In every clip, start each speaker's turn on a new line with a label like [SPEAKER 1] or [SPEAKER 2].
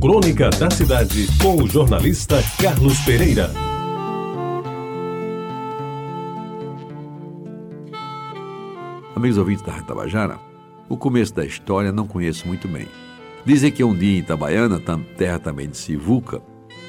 [SPEAKER 1] Crônica da Cidade, com o jornalista Carlos Pereira.
[SPEAKER 2] Amigos ouvintes da Tabajara, o começo da história não conheço muito bem. Dizem que um dia em Itabaiana, terra também de Sivuca,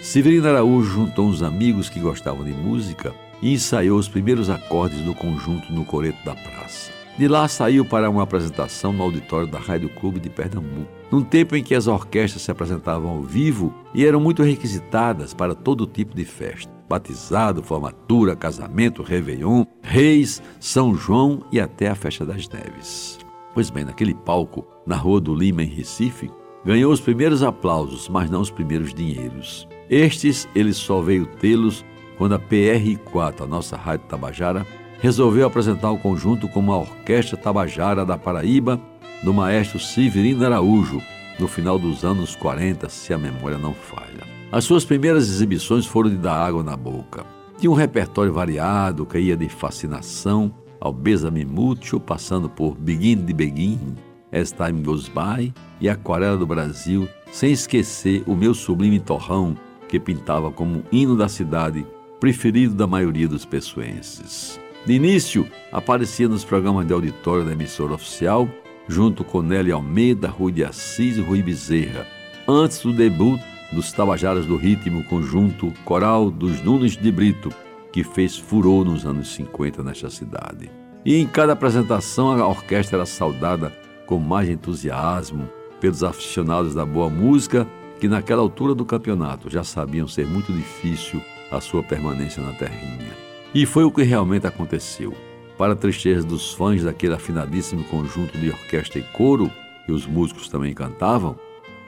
[SPEAKER 2] Severino Araújo juntou uns amigos que gostavam de música e ensaiou os primeiros acordes do conjunto no coreto da praça. De lá saiu para uma apresentação no auditório da Rádio Clube de Pernambuco, num tempo em que as orquestras se apresentavam ao vivo e eram muito requisitadas para todo tipo de festa. Batizado, formatura, casamento, réveillon, reis, São João e até a festa das neves. Pois bem, naquele palco, na Rua do Lima, em Recife, ganhou os primeiros aplausos, mas não os primeiros dinheiros. Estes ele só veio tê-los quando a PR4, a nossa Rádio Tabajara, resolveu apresentar o conjunto como a Orquestra Tabajara da Paraíba, do maestro Severino Araújo, no final dos anos 40, se a memória não falha. As suas primeiras exibições foram de dar água na boca. Tinha um repertório variado que ia de fascinação ao Besame Mútuo, passando por Begin de Begin, As Time Goes By e Aquarela do Brasil, sem esquecer o meu sublime torrão, que pintava como hino da cidade preferido da maioria dos pessoenses. De início, aparecia nos programas de auditório da emissora oficial, junto com Nelly Almeida, Rui de Assis e Rui Bezerra, antes do debut dos Tabajaras do Ritmo Conjunto Coral dos Nunes de Brito, que fez furor nos anos 50 nesta cidade. E em cada apresentação a orquestra era saudada com mais entusiasmo pelos aficionados da boa música que naquela altura do campeonato já sabiam ser muito difícil a sua permanência na terrinha. E foi o que realmente aconteceu. Para a tristeza dos fãs daquele afinadíssimo conjunto de orquestra e coro, que os músicos também cantavam,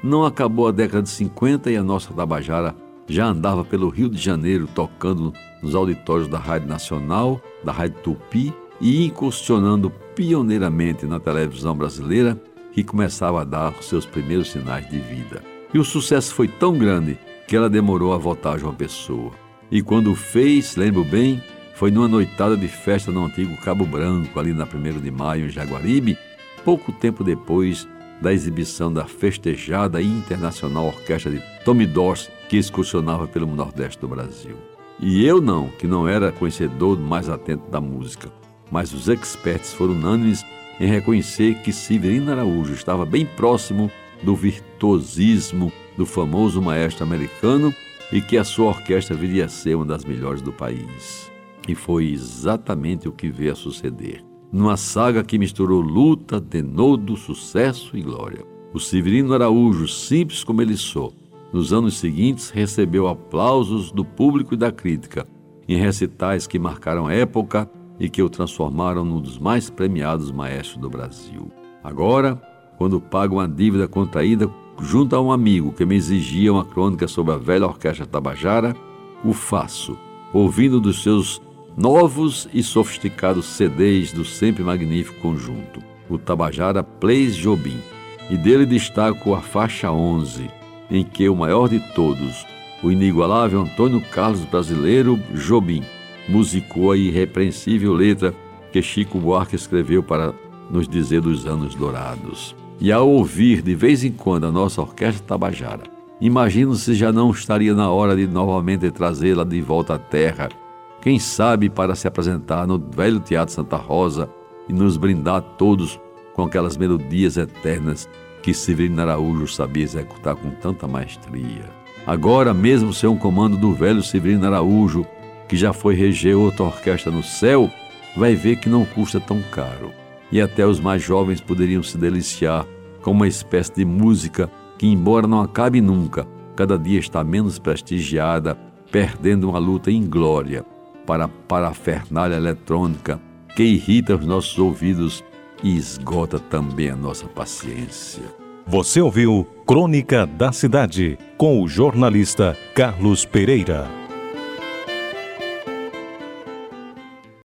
[SPEAKER 2] não acabou a década de 50 e a nossa Tabajara já andava pelo Rio de Janeiro tocando nos auditórios da Rádio Nacional, da Rádio Tupi e incursionando pioneiramente na televisão brasileira, que começava a dar os seus primeiros sinais de vida. E o sucesso foi tão grande que ela demorou a voltar a João Pessoa. E quando fez, lembro bem, foi numa noitada de festa no antigo Cabo Branco, ali na 1 de maio, em Jaguaribe, pouco tempo depois da exibição da festejada internacional orquestra de Tommy Dorsey, que excursionava pelo Nordeste do Brasil. E eu não, que não era conhecedor mais atento da música, mas os experts foram unânimes em reconhecer que Severino Araújo estava bem próximo do virtuosismo do famoso maestro americano e que a sua orquestra viria a ser uma das melhores do país. E foi exatamente o que veio a suceder. Numa saga que misturou luta, denodo, sucesso e glória. O Severino Araújo, simples como ele sou, nos anos seguintes recebeu aplausos do público e da crítica, em recitais que marcaram época e que o transformaram num dos mais premiados maestros do Brasil. Agora, quando pago uma dívida contraída junto a um amigo que me exigia uma crônica sobre a velha orquestra Tabajara, o faço, ouvindo dos seus novos e sofisticados CDs do sempre magnífico conjunto, o Tabajara Plays Jobim, e dele destaco a faixa 11, em que o maior de todos, o inigualável Antônio Carlos Brasileiro Jobim, musicou a irrepreensível letra que Chico Buarque escreveu para nos dizer dos anos dourados. E ao ouvir de vez em quando a nossa orquestra tabajara, imagino se já não estaria na hora de novamente trazê-la de volta à terra, quem sabe para se apresentar no velho Teatro Santa Rosa e nos brindar todos com aquelas melodias eternas que Severino Araújo sabia executar com tanta maestria. Agora, mesmo sem um comando do velho Severino Araújo, que já foi reger outra orquestra no céu, vai ver que não custa tão caro e até os mais jovens poderiam se deliciar com uma espécie de música que, embora não acabe nunca, cada dia está menos prestigiada, perdendo uma luta inglória para a parafernália eletrônica que irrita os nossos ouvidos e esgota também a nossa paciência.
[SPEAKER 1] Você ouviu Crônica da Cidade com o jornalista Carlos Pereira.